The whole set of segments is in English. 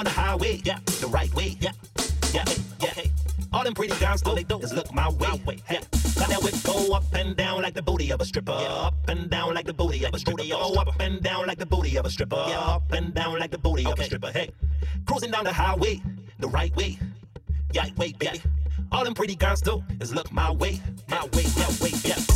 down the highway, yeah, the right way, yeah, yeah, yeah. Hey. All them pretty girls, all they do is look my way. Hey, got that whip go up and down like the booty of a stripper. yeah. Up and down like the booty of a stripper. Go up and down like the booty of a stripper. yeah. Up and down like the booty of a stripper. Hey, cruising down the highway, the right way. Yeah, wait, baby. All them pretty girls do is look my way, my way, yeah, way, yeah.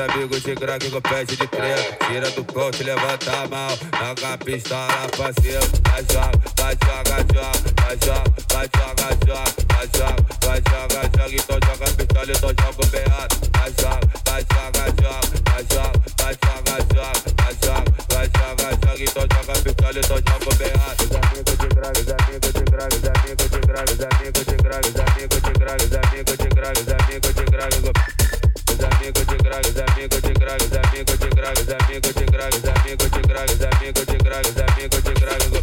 amigos de crack com pede de trem. Tira do pão, te levanta a mão. A pistola, parceiro, mas joga. amigos de graves, amigos de graves, amigos de graves, amigos de graves, de graves, de graves.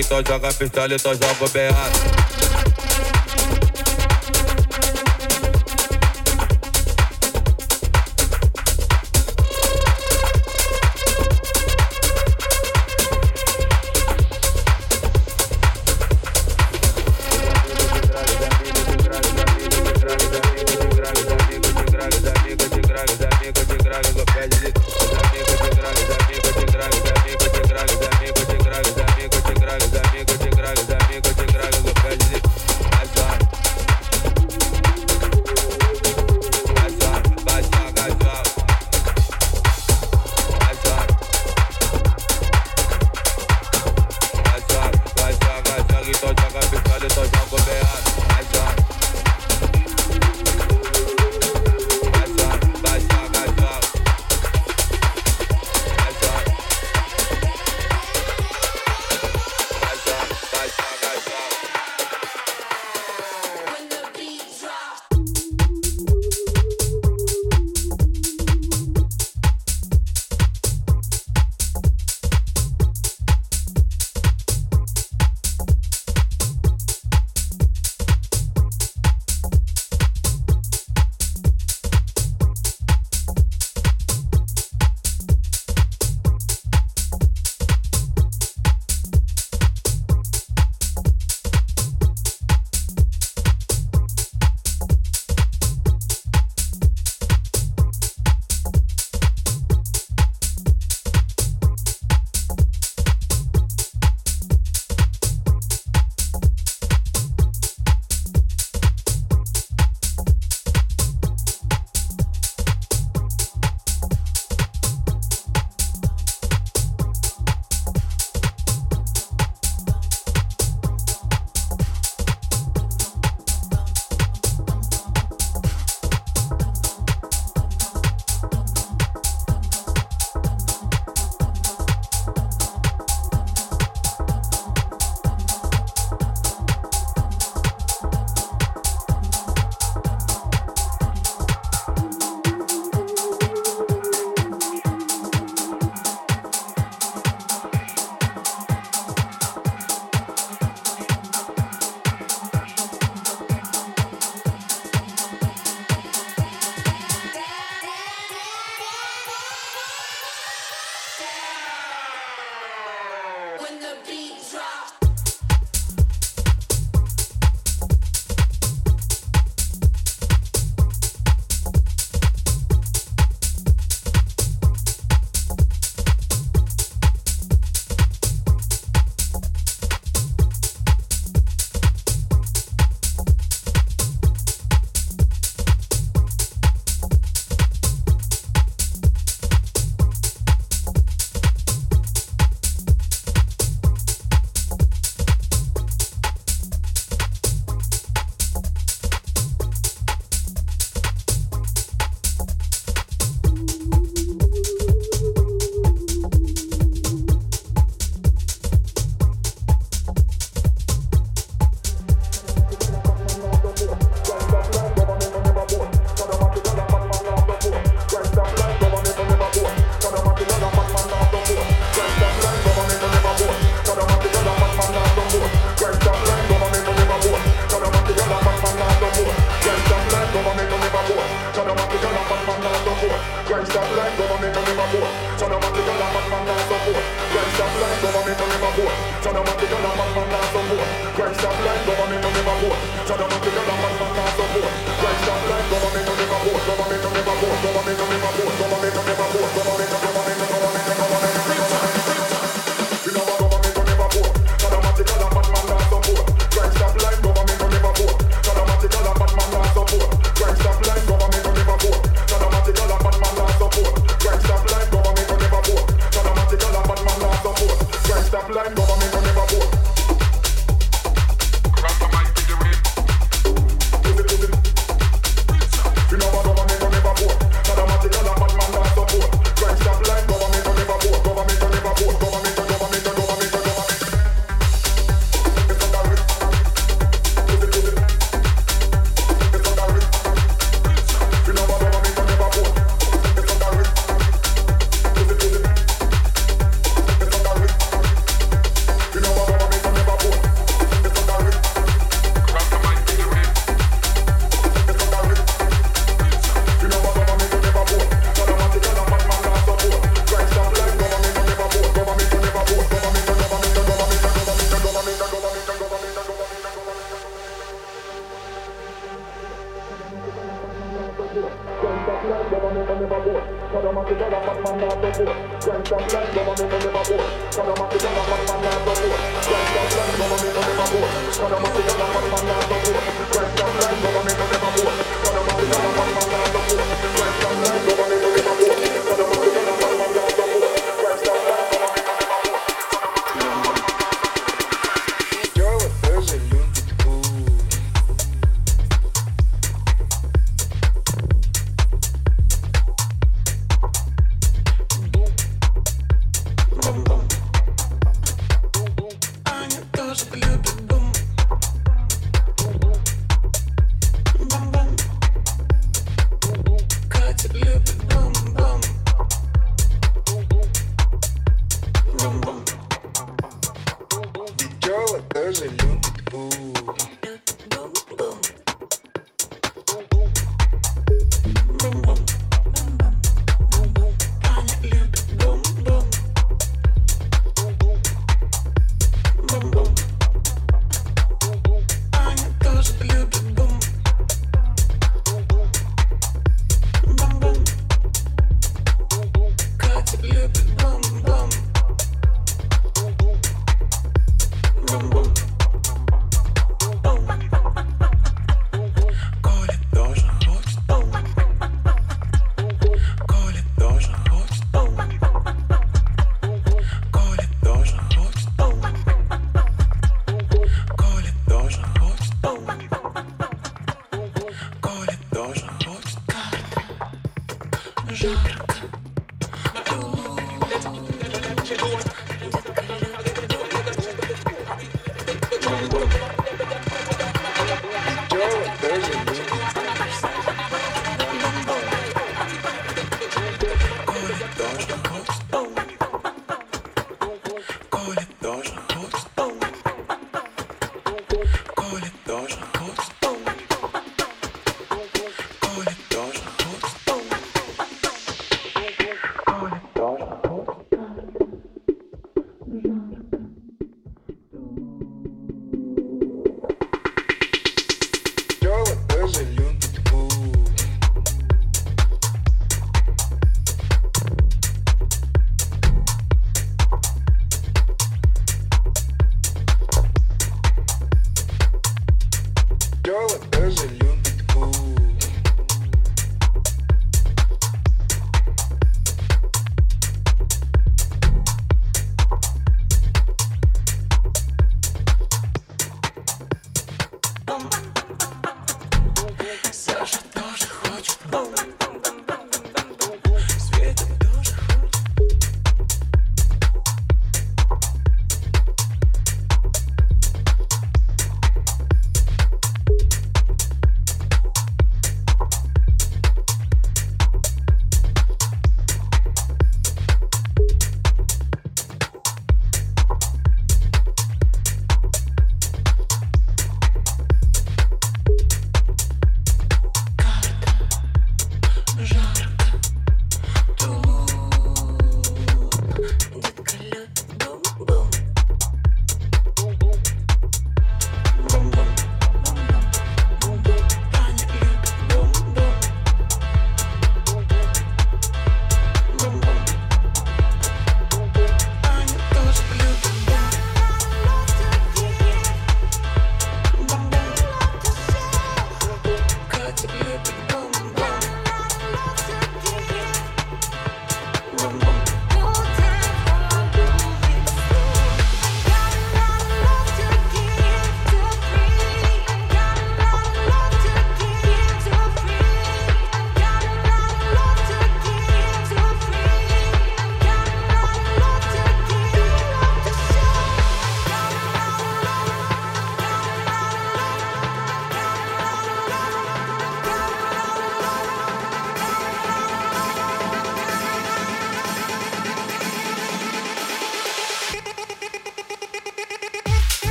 então joga pistola, então joga o beato.